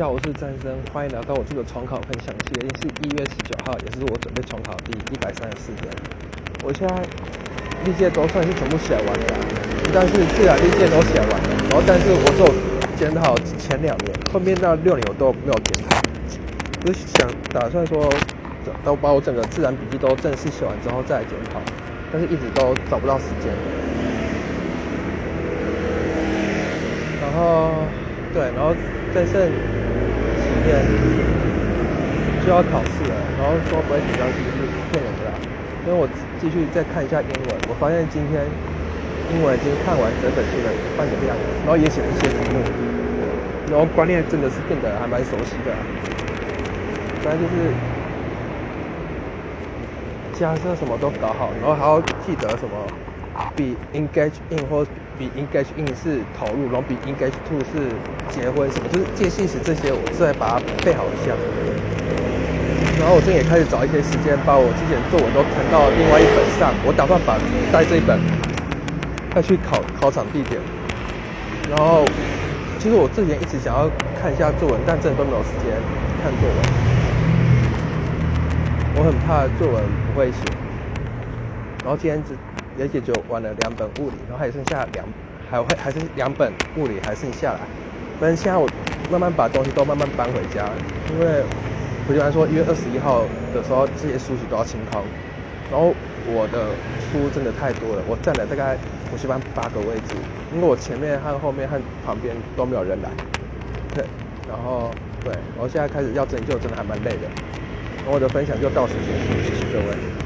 下，我是战生，欢迎来到我这个重考分享期。今天是一月十九号，也是我准备重考第一百三十四天。我现在历届都算是全部写完了，但是自然历届都写完了。然后，但是我只有检讨前两年，后面到六年我都没有检讨。就是想打算说，都把我整个自然笔记都正式写完之后再来检讨，但是一直都找不到时间。然后，对，然后再剩就要考试了，然后说不会紧张其实是骗人的啦。因为我继续再看一下英文，我发现今天英文已经看完整本书的半个量，然后也写了一些题目，然后观念真的是变得还蛮熟悉的。反正就是假设什么都搞好，然后还要记得什么比 engage in 或比 engage in 是投入，然后比 engage to 是结婚什么，就是介系词这些，我再把它背好一下。然后我最近也开始找一些时间，把我之前作文都腾到另外一本上。我打算把带这一本再去考考场地点。然后其实我之前一直想要看一下作文，但真的都没有时间看作文。我很怕作文不会写，然后今天只也也就完了两本物理，然后还剩下两，还会还是两本物理还剩下来。反正现在我慢慢把东西都慢慢搬回家，因为我就来说一月二十一号的时候这些书籍都要清空，然后我的书真的太多了，我占了大概补习班八个位置，因为我前面和后面和旁边都没有人来，对，然后对，我现在开始要拯救真的还蛮累的。我的分享就到此结束，谢谢各位。